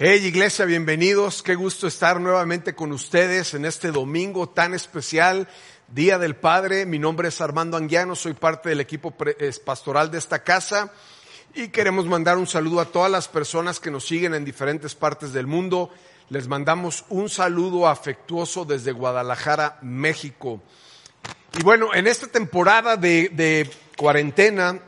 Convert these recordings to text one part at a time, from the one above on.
Hey iglesia, bienvenidos. Qué gusto estar nuevamente con ustedes en este domingo tan especial, Día del Padre. Mi nombre es Armando Anguiano, soy parte del equipo pastoral de esta casa y queremos mandar un saludo a todas las personas que nos siguen en diferentes partes del mundo. Les mandamos un saludo afectuoso desde Guadalajara, México. Y bueno, en esta temporada de, de cuarentena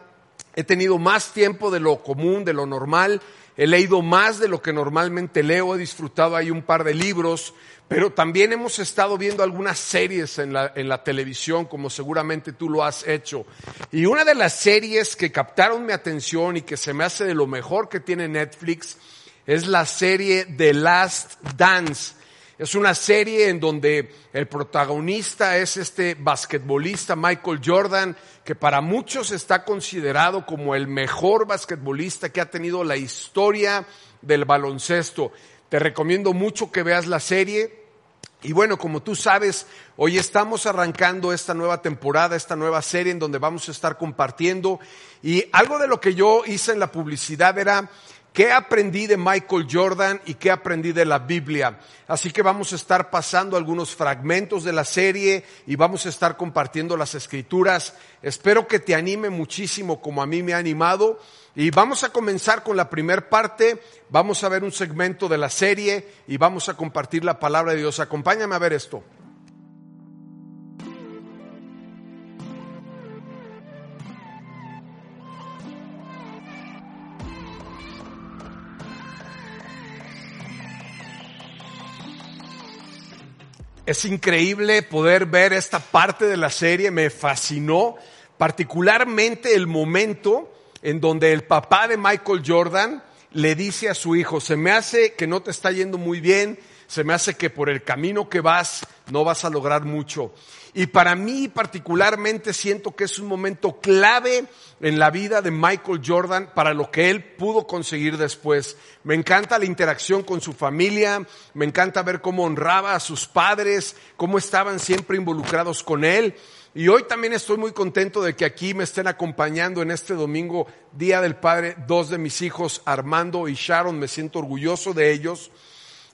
he tenido más tiempo de lo común, de lo normal he leído más de lo que normalmente leo, he disfrutado ahí un par de libros, pero también hemos estado viendo algunas series en la, televisión, como seguramente tú lo has hecho. Y una de las series que captaron mi atención y que se me hace de lo mejor que tiene Netflix es la serie The Last Dance. Es una serie en donde el protagonista es este basquetbolista Michael Jordan, que para muchos está considerado como el mejor basquetbolista que ha tenido la historia del baloncesto. Te recomiendo mucho que veas la serie. Y bueno, como tú sabes, hoy estamos arrancando esta nueva temporada, esta nueva serie en donde vamos a estar compartiendo. Y algo de lo que yo hice en la publicidad era ¿Qué aprendí de Michael Jordan y qué aprendí de la Biblia? Así que vamos a estar pasando algunos fragmentos de la serie y vamos a estar compartiendo las escrituras. Espero que te anime muchísimo como a mí me ha animado. Y vamos a comenzar con la primera parte. Vamos a ver un segmento de la serie y vamos a compartir la palabra de Dios. Acompáñame a ver esto. Es increíble poder ver esta parte de la serie, me fascinó, particularmente el momento en donde el papá de Michael Jordan le dice a su hijo, se me hace que no te está yendo muy bien, se me hace que por el camino que vas no vas a lograr mucho. Y para mí particularmente siento que es un momento clave en la vida de Michael Jordan para lo que él pudo conseguir después. Me encanta la interacción con su familia, me encanta ver cómo honraba a sus padres, cómo estaban siempre involucrados con él. Y hoy también estoy muy contento de que aquí me estén acompañando en este domingo, Día del Padre, dos de mis hijos, Armando y Sharon. Me siento orgulloso de ellos.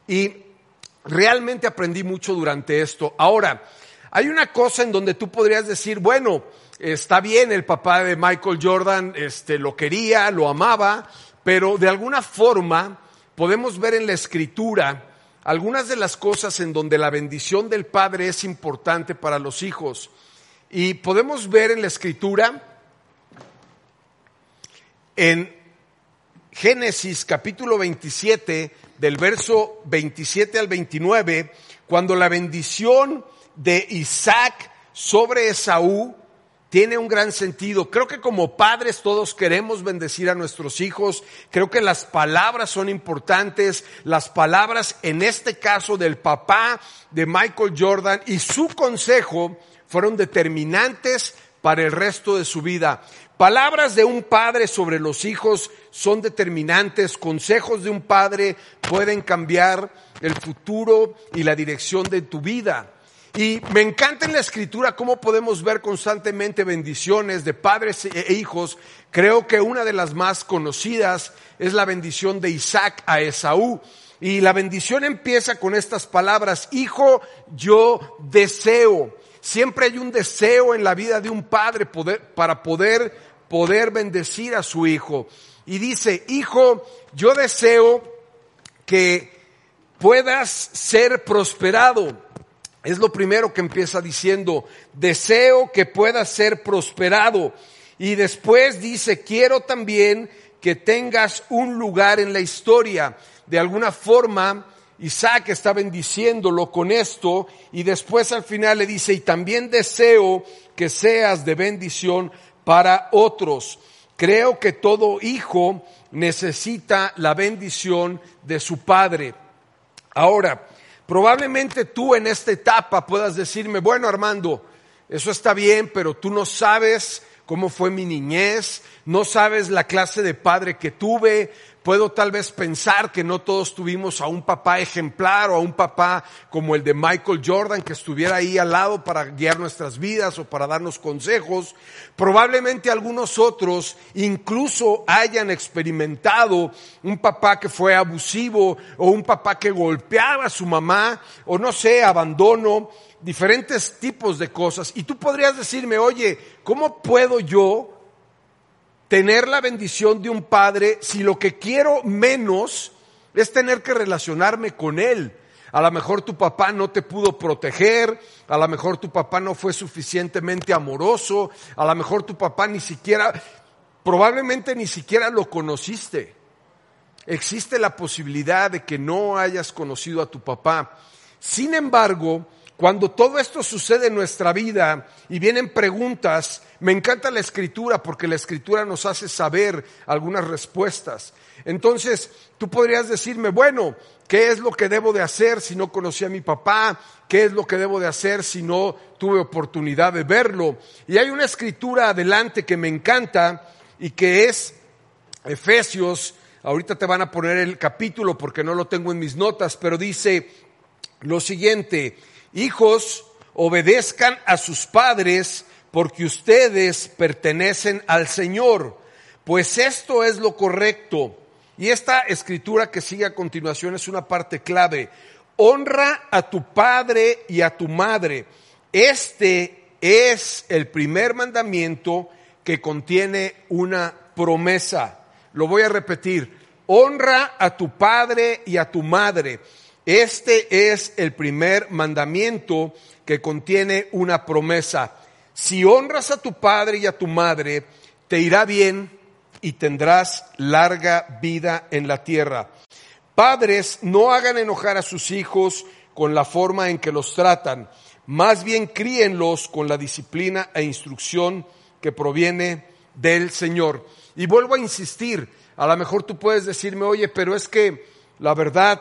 Y realmente aprendí mucho durante esto. Ahora, hay una cosa en donde tú podrías decir, bueno, está bien, el papá de Michael Jordan este, lo quería, lo amaba, pero de alguna forma podemos ver en la escritura algunas de las cosas en donde la bendición del padre es importante para los hijos. Y podemos ver en la escritura, en Génesis capítulo 27, del verso 27 al 29, cuando la bendición de Isaac sobre Esaú tiene un gran sentido. Creo que como padres todos queremos bendecir a nuestros hijos. Creo que las palabras son importantes. Las palabras, en este caso del papá de Michael Jordan y su consejo fueron determinantes para el resto de su vida. Palabras de un padre sobre los hijos son determinantes. Consejos de un padre pueden cambiar el futuro y la dirección de tu vida. Y me encanta en la escritura cómo podemos ver constantemente bendiciones de padres e hijos. Creo que una de las más conocidas es la bendición de Isaac a Esaú. Y la bendición empieza con estas palabras, hijo, yo deseo. Siempre hay un deseo en la vida de un padre para poder, poder bendecir a su hijo. Y dice, hijo, yo deseo que puedas ser prosperado es lo primero que empieza diciendo, deseo que puedas ser prosperado. Y después dice, quiero también que tengas un lugar en la historia. De alguna forma, Isaac está bendiciéndolo con esto y después al final le dice, y también deseo que seas de bendición para otros. Creo que todo hijo necesita la bendición de su padre. Ahora, Probablemente tú en esta etapa puedas decirme, bueno Armando, eso está bien, pero tú no sabes cómo fue mi niñez, no sabes la clase de padre que tuve, Puedo tal vez pensar que no todos tuvimos a un papá ejemplar o a un papá como el de Michael Jordan que estuviera ahí al lado para guiar nuestras vidas o para darnos consejos. Probablemente algunos otros incluso hayan experimentado un papá que fue abusivo o un papá que golpeaba a su mamá o no sé, abandono, diferentes tipos de cosas. Y tú podrías decirme, oye, ¿cómo puedo yo tener la bendición de un padre si lo que quiero menos es tener que relacionarme con él. A lo mejor tu papá no te pudo proteger, a lo mejor tu papá no fue suficientemente amoroso, a lo mejor tu papá ni siquiera, probablemente ni siquiera lo conociste. Existe la posibilidad de que no hayas conocido a tu papá. Sin embargo, cuando todo esto sucede en nuestra vida y vienen preguntas, me encanta la escritura porque la escritura nos hace saber algunas respuestas. Entonces, tú podrías decirme, bueno, ¿qué es lo que debo de hacer si no conocí a mi papá? ¿Qué es lo que debo de hacer si no tuve oportunidad de verlo? Y hay una escritura adelante que me encanta y que es Efesios. Ahorita te van a poner el capítulo porque no lo tengo en mis notas, pero dice lo siguiente, Hijos, obedezcan a sus padres porque ustedes pertenecen al Señor, pues esto es lo correcto. Y esta escritura que sigue a continuación es una parte clave. Honra a tu padre y a tu madre. Este es el primer mandamiento que contiene una promesa. Lo voy a repetir. Honra a tu padre y a tu madre. Este es el primer mandamiento que contiene una promesa. Si honras a tu padre y a tu madre, te irá bien y tendrás larga vida en la tierra. Padres, no hagan enojar a sus hijos con la forma en que los tratan, más bien críenlos con la disciplina e instrucción que proviene del Señor. Y vuelvo a insistir, a lo mejor tú puedes decirme, oye, pero es que la verdad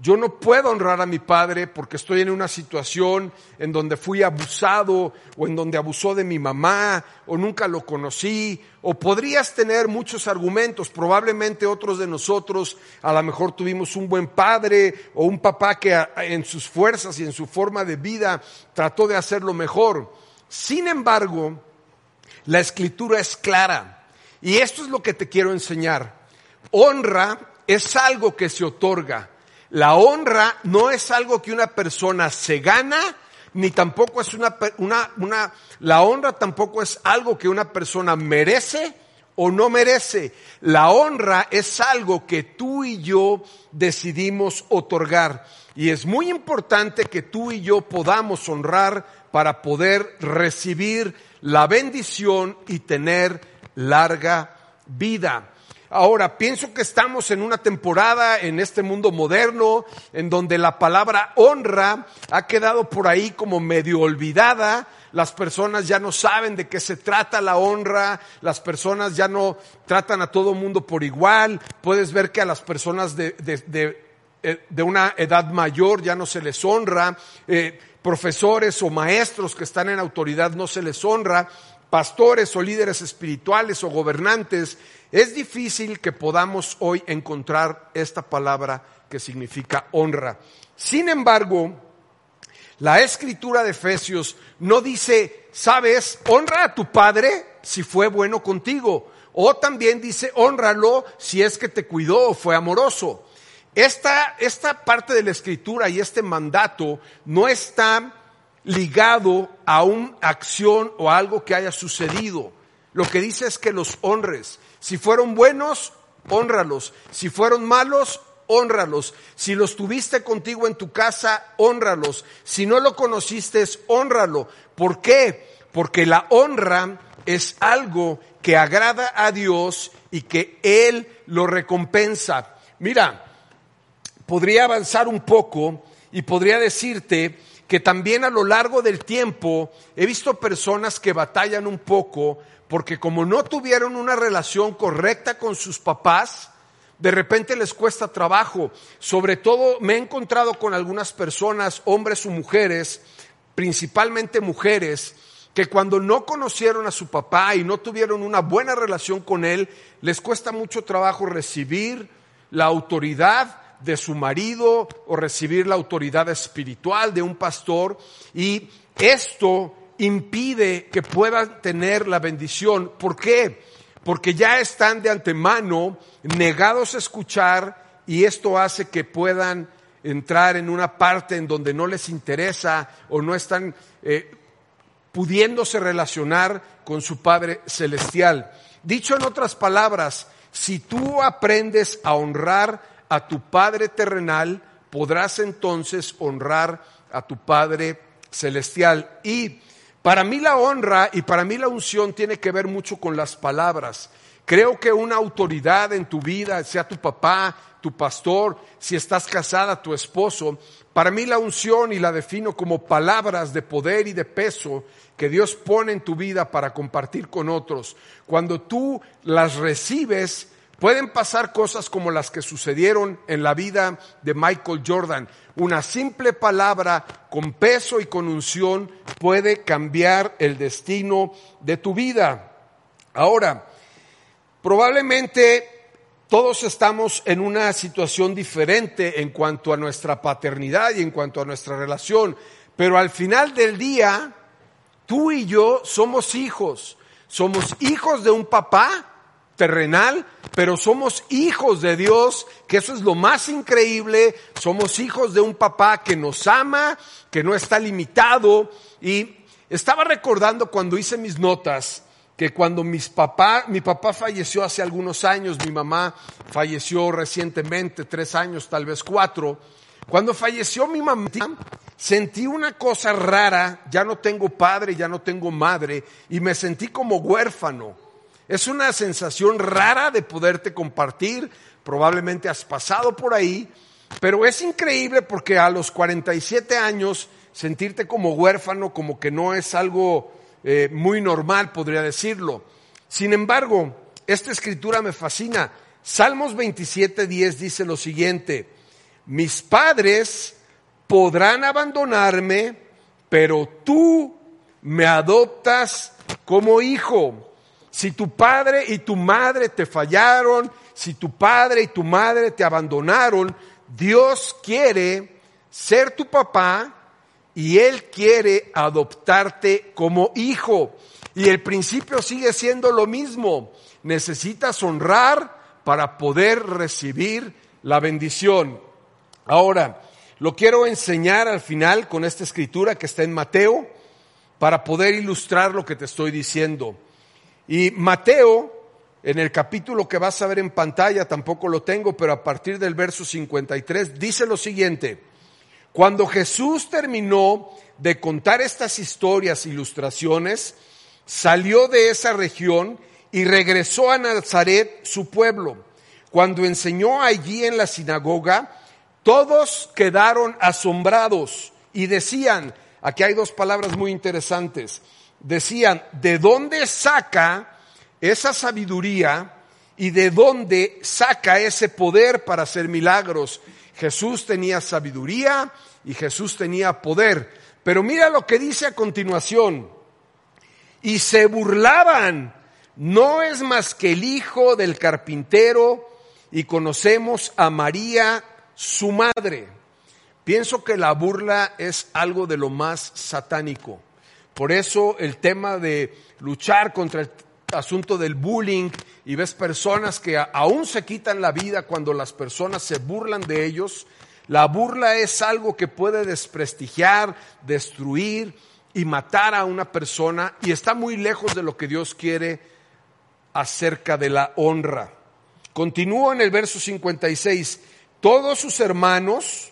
yo no puedo honrar a mi padre porque estoy en una situación en donde fui abusado o en donde abusó de mi mamá o nunca lo conocí o podrías tener muchos argumentos, probablemente otros de nosotros a lo mejor tuvimos un buen padre o un papá que en sus fuerzas y en su forma de vida trató de hacerlo mejor. Sin embargo, la escritura es clara y esto es lo que te quiero enseñar. Honra es algo que se otorga la honra no es algo que una persona se gana, ni tampoco es una, una, una, la honra tampoco es algo que una persona merece o no merece. La honra es algo que tú y yo decidimos otorgar. Y es muy importante que tú y yo podamos honrar para poder recibir la bendición y tener larga vida. Ahora, pienso que estamos en una temporada en este mundo moderno en donde la palabra honra ha quedado por ahí como medio olvidada. Las personas ya no saben de qué se trata la honra, las personas ya no tratan a todo mundo por igual. Puedes ver que a las personas de, de, eh, una edad mayor ya no se les honra. Eh, profesores o maestros que están en autoridad no se les honra pastores o líderes espirituales o gobernantes, es difícil que podamos hoy encontrar esta palabra que significa honra. Sin embargo, la escritura de Efesios no dice, sabes, honra a tu padre si fue bueno contigo. O también dice, honralo si es que te cuidó o fue amoroso. Esta, esta parte de la escritura y este mandato no está ligado a una acción o algo que haya sucedido. Lo que dice es que los honres. Si fueron buenos, honralos. Si fueron malos, honralos. Si los tuviste contigo en tu casa, honralos. Si no lo conociste, honralo. ¿Por qué? Porque la honra es algo que agrada a Dios y que Él lo recompensa. Mira, podría avanzar un poco y podría decirte que también a lo largo del tiempo he visto personas que batallan un poco porque como no tuvieron una relación correcta con sus papás, de repente les cuesta trabajo. Sobre todo me he encontrado con algunas personas, hombres o mujeres, principalmente mujeres, que cuando no conocieron a su papá y no tuvieron una buena relación con él, les cuesta mucho trabajo recibir la autoridad de su marido o recibir la autoridad espiritual de un pastor y esto impide que puedan tener la bendición. ¿Por qué? Porque ya están de antemano negados a escuchar y esto hace que puedan entrar en una parte en donde no les interesa o no están eh, pudiéndose relacionar con su Padre Celestial. Dicho en otras palabras, si tú aprendes a honrar a tu Padre terrenal, podrás entonces honrar a tu Padre celestial. Y para mí la honra y para mí la unción tiene que ver mucho con las palabras. Creo que una autoridad en tu vida, sea tu papá, tu pastor, si estás casada, tu esposo, para mí la unción y la defino como palabras de poder y de peso que Dios pone en tu vida para compartir con otros. Cuando tú las recibes, Pueden pasar cosas como las que sucedieron en la vida de Michael Jordan. Una simple palabra con peso y con unción puede cambiar el destino de tu vida. Ahora, probablemente todos estamos en una situación diferente en cuanto a nuestra paternidad y en cuanto a nuestra relación, pero al final del día, tú y yo somos hijos. Somos hijos de un papá terrenal, pero somos hijos de Dios, que eso es lo más increíble, somos hijos de un papá que nos ama, que no está limitado. Y estaba recordando cuando hice mis notas, que cuando mis papá, mi papá falleció hace algunos años, mi mamá falleció recientemente, tres años, tal vez cuatro. Cuando falleció mi mamá, sentí una cosa rara, ya no tengo padre, ya no tengo madre, y me sentí como huérfano. Es una sensación rara de poderte compartir, probablemente has pasado por ahí, pero es increíble porque a los 47 años sentirte como huérfano, como que no es algo eh, muy normal, podría decirlo. Sin embargo, esta escritura me fascina. Salmos 27, 10 dice lo siguiente, mis padres podrán abandonarme, pero tú me adoptas como hijo. Si tu padre y tu madre te fallaron, si tu padre y tu madre te abandonaron, Dios quiere ser tu papá y Él quiere adoptarte como hijo. Y el principio sigue siendo lo mismo. Necesitas honrar para poder recibir la bendición. Ahora, lo quiero enseñar al final con esta escritura que está en Mateo para poder ilustrar lo que te estoy diciendo. Y Mateo, en el capítulo que vas a ver en pantalla, tampoco lo tengo, pero a partir del verso 53, dice lo siguiente. Cuando Jesús terminó de contar estas historias, ilustraciones, salió de esa región y regresó a Nazaret, su pueblo. Cuando enseñó allí en la sinagoga, todos quedaron asombrados y decían, aquí hay dos palabras muy interesantes, decían, ¿de dónde saca esa sabiduría y de dónde saca ese poder para hacer milagros? Jesús tenía sabiduría y Jesús tenía poder. Pero mira lo que dice a continuación. Y se burlaban, no es más que el hijo del carpintero y conocemos a María, su madre. Pienso que la burla es algo de lo más satánico. Por eso el tema de luchar contra el asunto del bullying y ves personas que aún se quitan la vida cuando las personas se burlan de ellos, la burla es algo que puede desprestigiar, destruir y matar a una persona y está muy lejos de lo que Dios quiere acerca de la honra. Continúo en el verso 56. Todos sus hermanos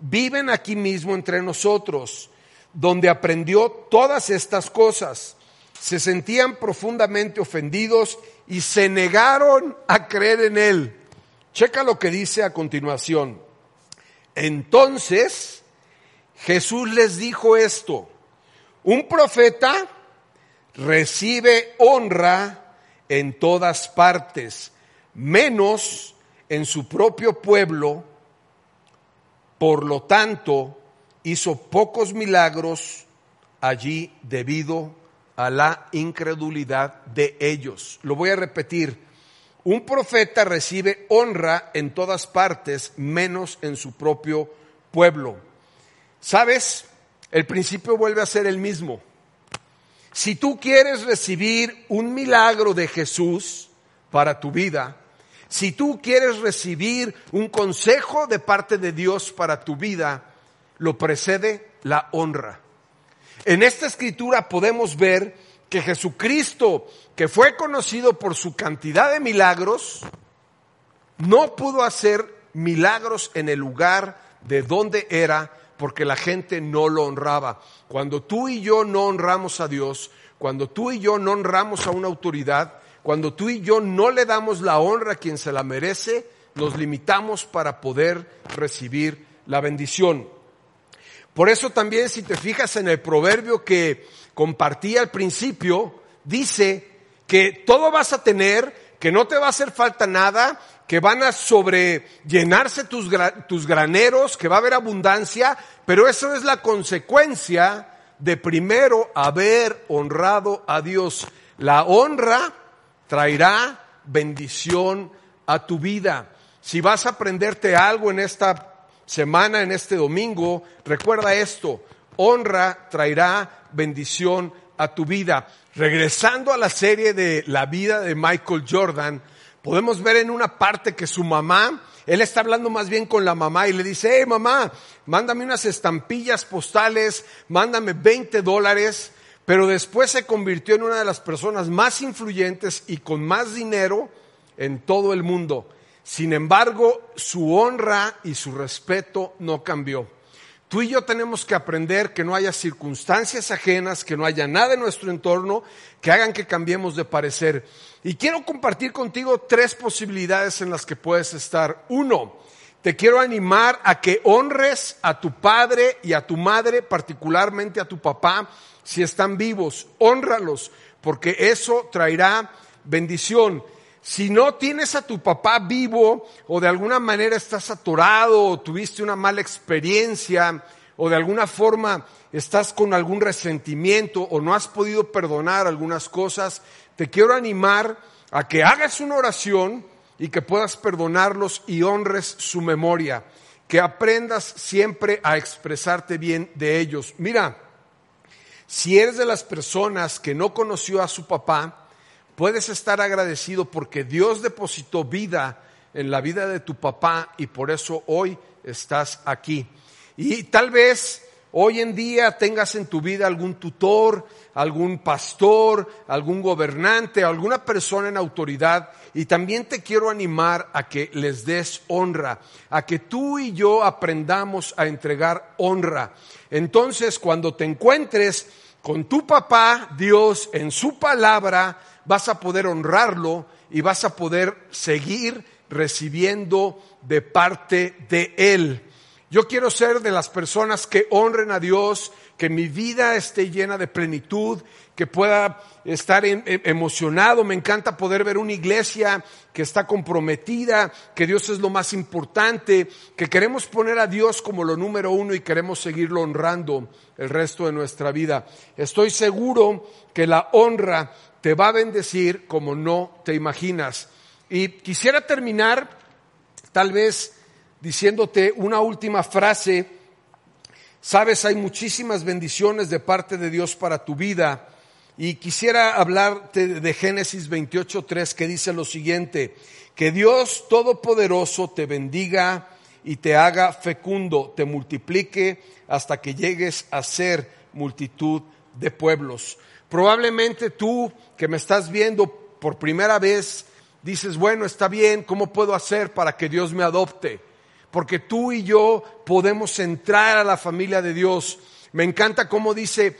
viven aquí mismo entre nosotros donde aprendió todas estas cosas. Se sentían profundamente ofendidos y se negaron a creer en él. Checa lo que dice a continuación. Entonces Jesús les dijo esto, un profeta recibe honra en todas partes, menos en su propio pueblo, por lo tanto, hizo pocos milagros allí debido a la incredulidad de ellos. Lo voy a repetir. Un profeta recibe honra en todas partes, menos en su propio pueblo. ¿Sabes? El principio vuelve a ser el mismo. Si tú quieres recibir un milagro de Jesús para tu vida, si tú quieres recibir un consejo de parte de Dios para tu vida, lo precede la honra. En esta escritura podemos ver que Jesucristo, que fue conocido por su cantidad de milagros, no pudo hacer milagros en el lugar de donde era porque la gente no lo honraba. Cuando tú y yo no honramos a Dios, cuando tú y yo no honramos a una autoridad, cuando tú y yo no le damos la honra a quien se la merece, nos limitamos para poder recibir la bendición. Por eso también si te fijas en el proverbio que compartí al principio, dice que todo vas a tener, que no te va a hacer falta nada, que van a sobrellenarse tus, tus graneros, que va a haber abundancia, pero eso es la consecuencia de primero haber honrado a Dios. La honra traerá bendición a tu vida. Si vas a aprenderte algo en esta semana, en este domingo, recuerda esto, honra traerá bendición a tu vida. Regresando a la serie de la vida de Michael Jordan, podemos ver en una parte que su mamá, él está hablando más bien con la mamá y le dice, hey mamá, mándame unas estampillas postales, mándame 20 dólares, pero después se convirtió en una de las personas más influyentes y con más dinero en todo el mundo. Sin embargo, su honra y su respeto no cambió. Tú y yo tenemos que aprender que no haya circunstancias ajenas, que no haya nada en nuestro entorno que hagan que cambiemos de parecer. Y quiero compartir contigo tres posibilidades en las que puedes estar. Uno, te quiero animar a que honres a tu padre y a tu madre, particularmente a tu papá, si están vivos. Honralos, porque eso traerá bendición. Si no tienes a tu papá vivo o de alguna manera estás atorado o tuviste una mala experiencia o de alguna forma estás con algún resentimiento o no has podido perdonar algunas cosas, te quiero animar a que hagas una oración y que puedas perdonarlos y honres su memoria, que aprendas siempre a expresarte bien de ellos. Mira, si eres de las personas que no conoció a su papá, Puedes estar agradecido porque Dios depositó vida en la vida de tu papá y por eso hoy estás aquí. Y tal vez hoy en día tengas en tu vida algún tutor, algún pastor, algún gobernante, alguna persona en autoridad. Y también te quiero animar a que les des honra, a que tú y yo aprendamos a entregar honra. Entonces, cuando te encuentres con tu papá, Dios, en su palabra, vas a poder honrarlo y vas a poder seguir recibiendo de parte de Él. Yo quiero ser de las personas que honren a Dios, que mi vida esté llena de plenitud, que pueda estar emocionado. Me encanta poder ver una iglesia que está comprometida, que Dios es lo más importante, que queremos poner a Dios como lo número uno y queremos seguirlo honrando el resto de nuestra vida. Estoy seguro que la honra te va a bendecir como no te imaginas. Y quisiera terminar tal vez diciéndote una última frase. Sabes, hay muchísimas bendiciones de parte de Dios para tu vida. Y quisiera hablarte de Génesis 28.3 que dice lo siguiente, que Dios Todopoderoso te bendiga y te haga fecundo, te multiplique hasta que llegues a ser multitud de pueblos. Probablemente tú que me estás viendo por primera vez dices, bueno, está bien, ¿cómo puedo hacer para que Dios me adopte? Porque tú y yo podemos entrar a la familia de Dios. Me encanta cómo dice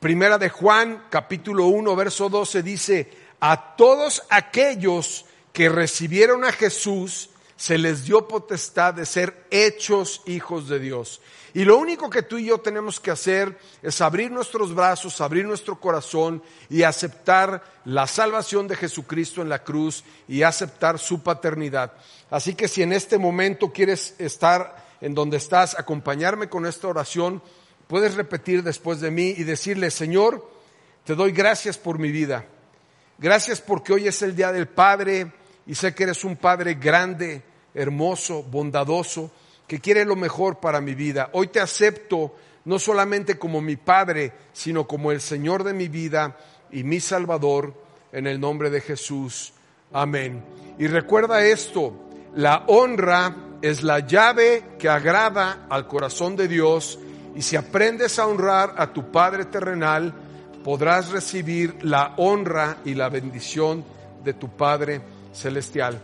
Primera de Juan, capítulo 1, verso 12, dice, a todos aquellos que recibieron a Jesús, se les dio potestad de ser hechos hijos de Dios. Y lo único que tú y yo tenemos que hacer es abrir nuestros brazos, abrir nuestro corazón y aceptar la salvación de Jesucristo en la cruz y aceptar su paternidad. Así que si en este momento quieres estar en donde estás, acompañarme con esta oración, Puedes repetir después de mí y decirle, Señor, te doy gracias por mi vida. Gracias porque hoy es el Día del Padre y sé que eres un Padre grande, hermoso, bondadoso, que quiere lo mejor para mi vida. Hoy te acepto no solamente como mi Padre, sino como el Señor de mi vida y mi Salvador, en el nombre de Jesús. Amén. Y recuerda esto, la honra es la llave que agrada al corazón de Dios y si aprendes a honrar a tu Padre terrenal, podrás recibir la honra y la bendición de tu Padre celestial.